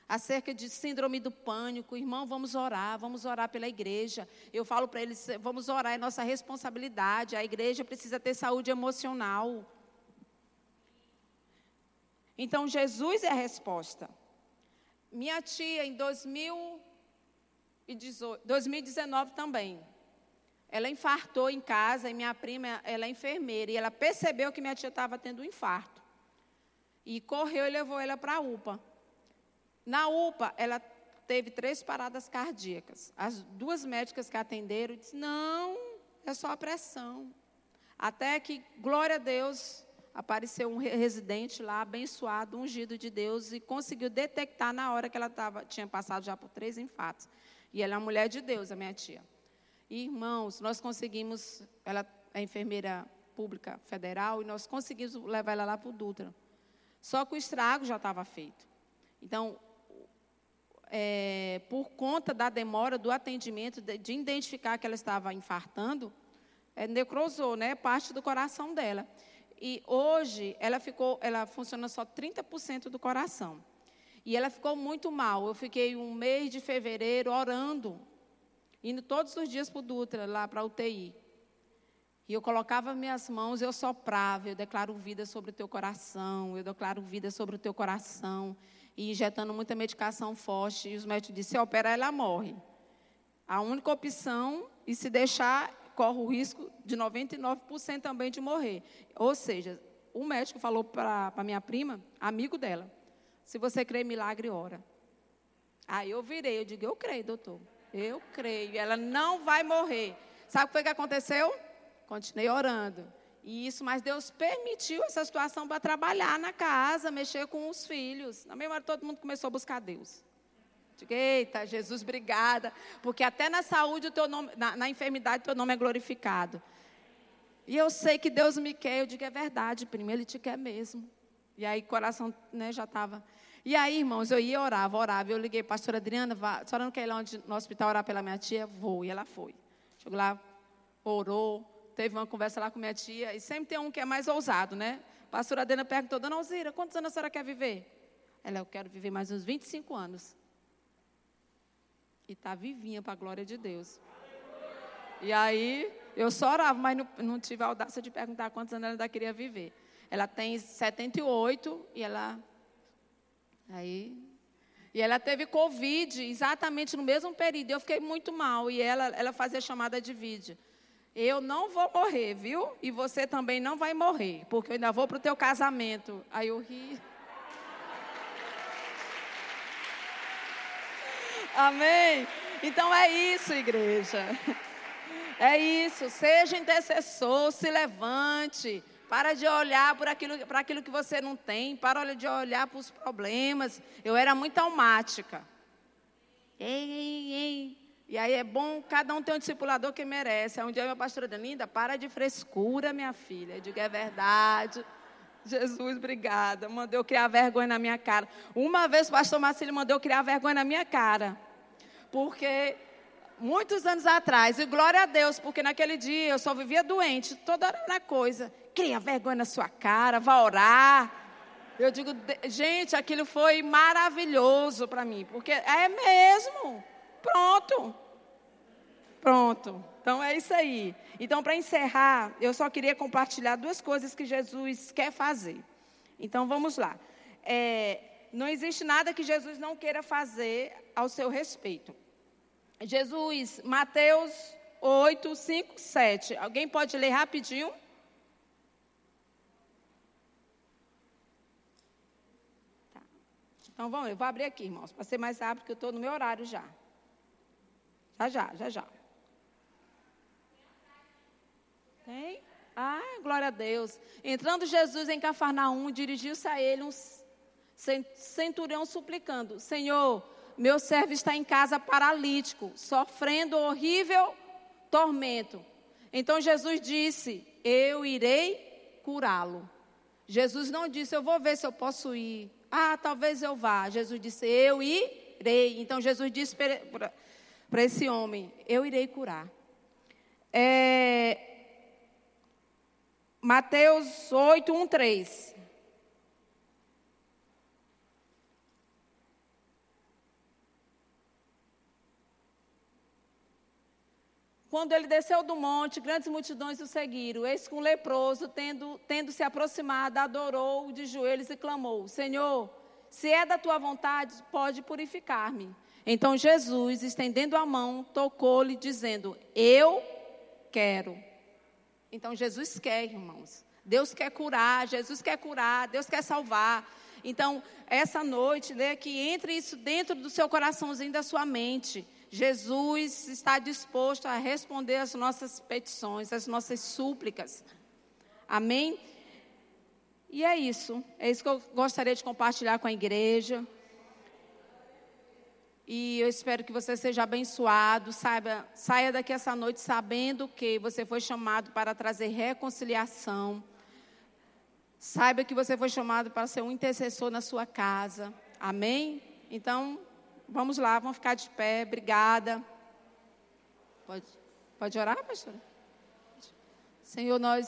acerca de síndrome do pânico. Irmão, vamos orar, vamos orar pela igreja. Eu falo para eles, vamos orar, é nossa responsabilidade. A igreja precisa ter saúde emocional. Então, Jesus é a resposta. Minha tia, em 2018, 2019 também, ela infartou em casa e minha prima, ela é enfermeira, e ela percebeu que minha tia estava tendo um infarto. E correu e levou ela para a UPA. Na UPA, ela teve três paradas cardíacas. As duas médicas que atenderam disseram: não, é só a pressão. Até que, glória a Deus, apareceu um residente lá, abençoado, ungido de Deus, e conseguiu detectar na hora que ela tava, tinha passado já por três infartos. E ela é uma mulher de Deus, a minha tia. Irmãos, nós conseguimos, ela é enfermeira pública federal, e nós conseguimos levar ela lá para o Dutra. Só que o estrago já estava feito. Então, é, por conta da demora do atendimento, de, de, identificar que ela estava infartando, é, necrosou, né, parte do coração dela. E hoje ela ficou, ela funciona só 30% do coração. E ela ficou muito mal. Eu fiquei um mês de fevereiro orando, indo todos os dias para o Dutra, lá para a UTI. E eu colocava minhas mãos, eu soprava, eu declaro vida sobre o teu coração, eu declaro vida sobre o teu coração e injetando muita medicação forte. E os médicos disseram: se operar, ela morre. A única opção, e se deixar, corre o risco de 99% também de morrer. Ou seja, o médico falou para a minha prima, amigo dela: se você crê em milagre, ora. Aí eu virei, eu digo: eu creio, doutor. Eu creio. Ela não vai morrer. Sabe o que foi que aconteceu? Continuei orando. E isso, mas Deus permitiu essa situação para trabalhar na casa, mexer com os filhos. Na mesma hora todo mundo começou a buscar Deus. Digo, eita, Jesus, obrigada. Porque até na saúde, o teu nome, na, na enfermidade, o teu nome é glorificado. E eu sei que Deus me quer. Eu digo, é verdade, primo, Ele te quer mesmo. E aí coração né, já estava. E aí, irmãos, eu ia orava, orava. Eu liguei, pastora Adriana, vá, a senhora não quer ir lá onde, no hospital orar pela minha tia? Vou. E ela foi. Chegou lá, orou, teve uma conversa lá com minha tia, e sempre tem um que é mais ousado, né? A pastora Adena perguntou, dona Alzira, quantos anos a senhora quer viver? Ela, eu quero viver mais uns 25 anos. E está vivinha para a glória de Deus. E aí, eu só orava, mas não, não tive a audácia de perguntar quantos anos ela ainda queria viver. Ela tem 78 e ela. Aí. E ela teve Covid exatamente no mesmo período. Eu fiquei muito mal. E ela, ela fazia chamada de vídeo. Eu não vou morrer, viu? E você também não vai morrer, porque eu ainda vou para o teu casamento. Aí eu ri. Amém? Então é isso, igreja. É isso. Seja intercessor, se levante. Para de olhar para aquilo, para aquilo que você não tem. Para de olhar para os problemas. Eu era muito almática. Ei, ei, ei. E aí é bom, cada um tem um discipulador que merece. Aí um dia minha pastora Linda, para de frescura, minha filha. Eu digo, é verdade. Jesus, obrigada. Mandou criar vergonha na minha cara. Uma vez o pastor Marcelo mandou criar vergonha na minha cara. Porque muitos anos atrás, e glória a Deus, porque naquele dia eu só vivia doente, toda hora na coisa. Cria vergonha na sua cara, vá orar. Eu digo, gente, aquilo foi maravilhoso para mim, porque é mesmo. Pronto. Pronto. Então é isso aí. Então, para encerrar, eu só queria compartilhar duas coisas que Jesus quer fazer. Então vamos lá. É, não existe nada que Jesus não queira fazer ao seu respeito. Jesus, Mateus 8, 5, 7. Alguém pode ler rapidinho? Tá. Então vamos, eu vou abrir aqui, irmãos, para ser mais rápido, porque eu estou no meu horário já. Já, já, já, já. Tem? Ah, glória a Deus. Entrando Jesus em Cafarnaum, dirigiu-se a ele um centurião suplicando: Senhor, meu servo está em casa paralítico, sofrendo horrível tormento. Então Jesus disse: Eu irei curá-lo. Jesus não disse: Eu vou ver se eu posso ir. Ah, talvez eu vá. Jesus disse: Eu irei. Então Jesus disse para esse homem: Eu irei curar. É, Mateus 8, 1, 3. Quando ele desceu do monte, grandes multidões o seguiram. Eis que um leproso, tendo, tendo se aproximado, adorou de joelhos e clamou: Senhor, se é da tua vontade, pode purificar-me. Então Jesus, estendendo a mão, tocou-lhe, dizendo: Eu quero. Então Jesus quer, irmãos. Deus quer curar, Jesus quer curar, Deus quer salvar. Então, essa noite, né, que entre isso dentro do seu coraçãozinho, da sua mente. Jesus está disposto a responder as nossas petições, as nossas súplicas. Amém? E é isso. É isso que eu gostaria de compartilhar com a igreja. E eu espero que você seja abençoado, saiba, saia daqui essa noite sabendo que você foi chamado para trazer reconciliação. Saiba que você foi chamado para ser um intercessor na sua casa. Amém? Então, Vamos lá, vamos ficar de pé. Obrigada. Pode, pode orar, pastora? Senhor, nós